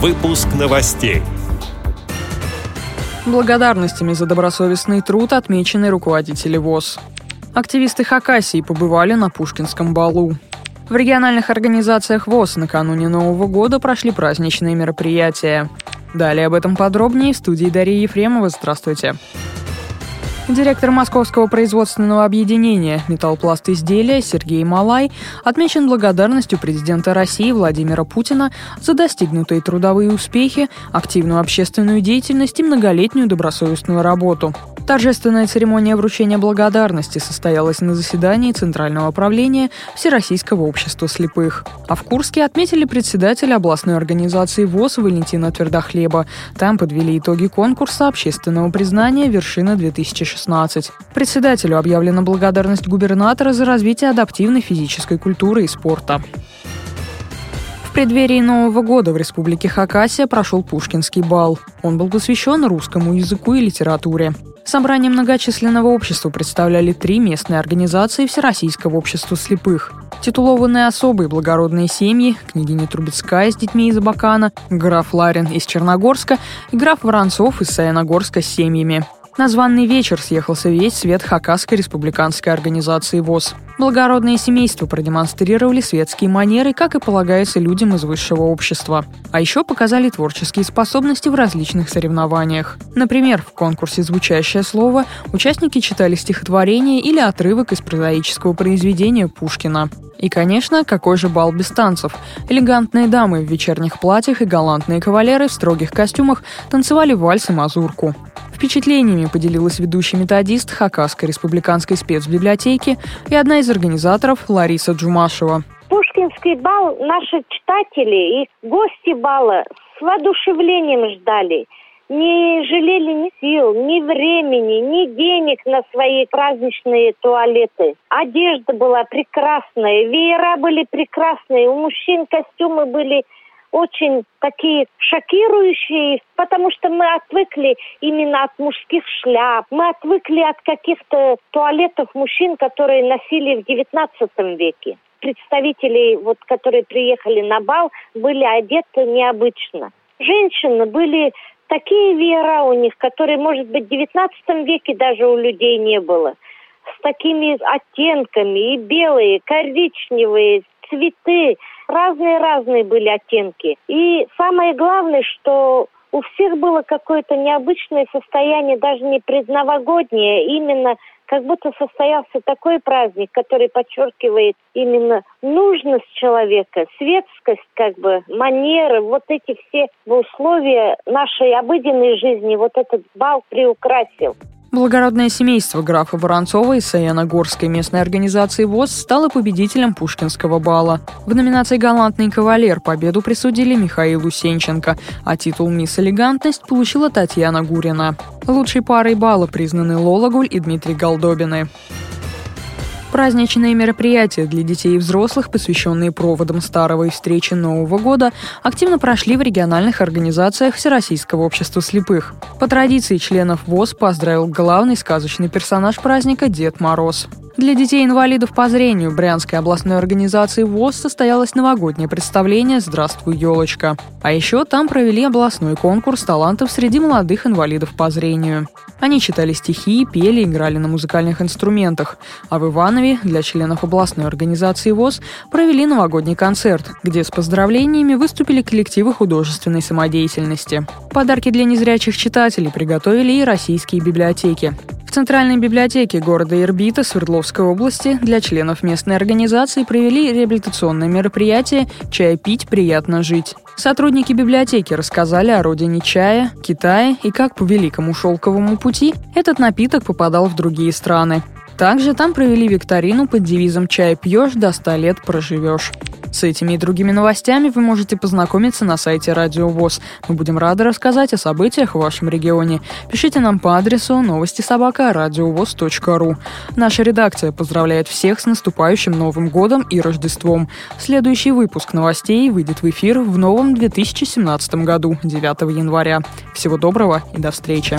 Выпуск новостей. Благодарностями за добросовестный труд отмечены руководители ВОЗ. Активисты Хакасии побывали на Пушкинском балу. В региональных организациях ВОЗ накануне Нового года прошли праздничные мероприятия. Далее об этом подробнее в студии Дарьи Ефремова. Здравствуйте. Директор Московского производственного объединения «Металлпласт изделия» Сергей Малай отмечен благодарностью президента России Владимира Путина за достигнутые трудовые успехи, активную общественную деятельность и многолетнюю добросовестную работу. Торжественная церемония вручения благодарности состоялась на заседании Центрального правления Всероссийского общества слепых. А в Курске отметили председателя областной организации ВОЗ Валентина Твердохлеба. Там подвели итоги конкурса общественного признания «Вершина-2016». Председателю объявлена благодарность губернатора за развитие адаптивной физической культуры и спорта. В преддверии Нового года в Республике Хакасия прошел Пушкинский бал. Он был посвящен русскому языку и литературе. Собрание многочисленного общества представляли три местные организации Всероссийского общества слепых. Титулованные особые благородные семьи, княгиня Трубецкая с детьми из Абакана, граф Ларин из Черногорска и граф Воронцов из Саяногорска с семьями. На званный вечер съехался весь свет Хакасской республиканской организации ВОЗ. Благородные семейства продемонстрировали светские манеры, как и полагается людям из высшего общества. А еще показали творческие способности в различных соревнованиях. Например, в конкурсе «Звучащее слово» участники читали стихотворение или отрывок из прозаического произведения Пушкина. И, конечно, какой же бал без танцев. Элегантные дамы в вечерних платьях и галантные кавалеры в строгих костюмах танцевали вальс и мазурку. Впечатлениями поделилась ведущий методист Хакасской республиканской спецбиблиотеки и одна из организаторов Лариса Джумашева. Пушкинский бал наши читатели и гости бала с воодушевлением ждали – не жалели ни сил, ни времени, ни денег на свои праздничные туалеты. Одежда была прекрасная, веера были прекрасные, у мужчин костюмы были очень такие шокирующие, потому что мы отвыкли именно от мужских шляп, мы отвыкли от каких-то туалетов мужчин, которые носили в XIX веке. Представители, вот, которые приехали на бал, были одеты необычно. Женщины были такие веера у них, которые, может быть, в девятнадцатом веке даже у людей не было. С такими оттенками, и белые, коричневые, цветы, разные-разные были оттенки. И самое главное, что у всех было какое-то необычное состояние, даже не предновогоднее, именно как будто состоялся такой праздник, который подчеркивает именно нужность человека, светскость, как бы, манеры, вот эти все условия нашей обыденной жизни, вот этот бал приукрасил. Благородное семейство графа Воронцова из Саяногорской местной организации ВОЗ стало победителем Пушкинского бала. В номинации «Галантный кавалер» победу присудили Михаилу Сенченко, а титул «Мисс Элегантность» получила Татьяна Гурина. Лучшей парой бала признаны Лола Гуль и Дмитрий Голдобины. Праздничные мероприятия для детей и взрослых, посвященные проводам старого и встречи Нового года, активно прошли в региональных организациях Всероссийского общества слепых. По традиции членов ВОЗ поздравил главный сказочный персонаж праздника Дед Мороз. Для детей-инвалидов по зрению Брянской областной организации ВОЗ состоялось новогоднее представление «Здравствуй, елочка». А еще там провели областной конкурс талантов среди молодых инвалидов по зрению. Они читали стихи, пели, играли на музыкальных инструментах. А в Иванове для членов областной организации ВОЗ провели новогодний концерт, где с поздравлениями выступили коллективы художественной самодеятельности. Подарки для незрячих читателей приготовили и российские библиотеки. В Центральной библиотеке города Ирбита Свердловской области для членов местной организации провели реабилитационное мероприятие «Чай пить, приятно жить». Сотрудники библиотеки рассказали о родине чая, Китае и как по Великому Шелковому пути этот напиток попадал в другие страны. Также там провели викторину под девизом «Чай пьешь, до 100 лет проживешь». С этими и другими новостями вы можете познакомиться на сайте Радио ВОЗ. Мы будем рады рассказать о событиях в вашем регионе. Пишите нам по адресу новости собака ру. Наша редакция поздравляет всех с наступающим Новым годом и Рождеством. Следующий выпуск новостей выйдет в эфир в новом 2017 году, 9 января. Всего доброго и до встречи.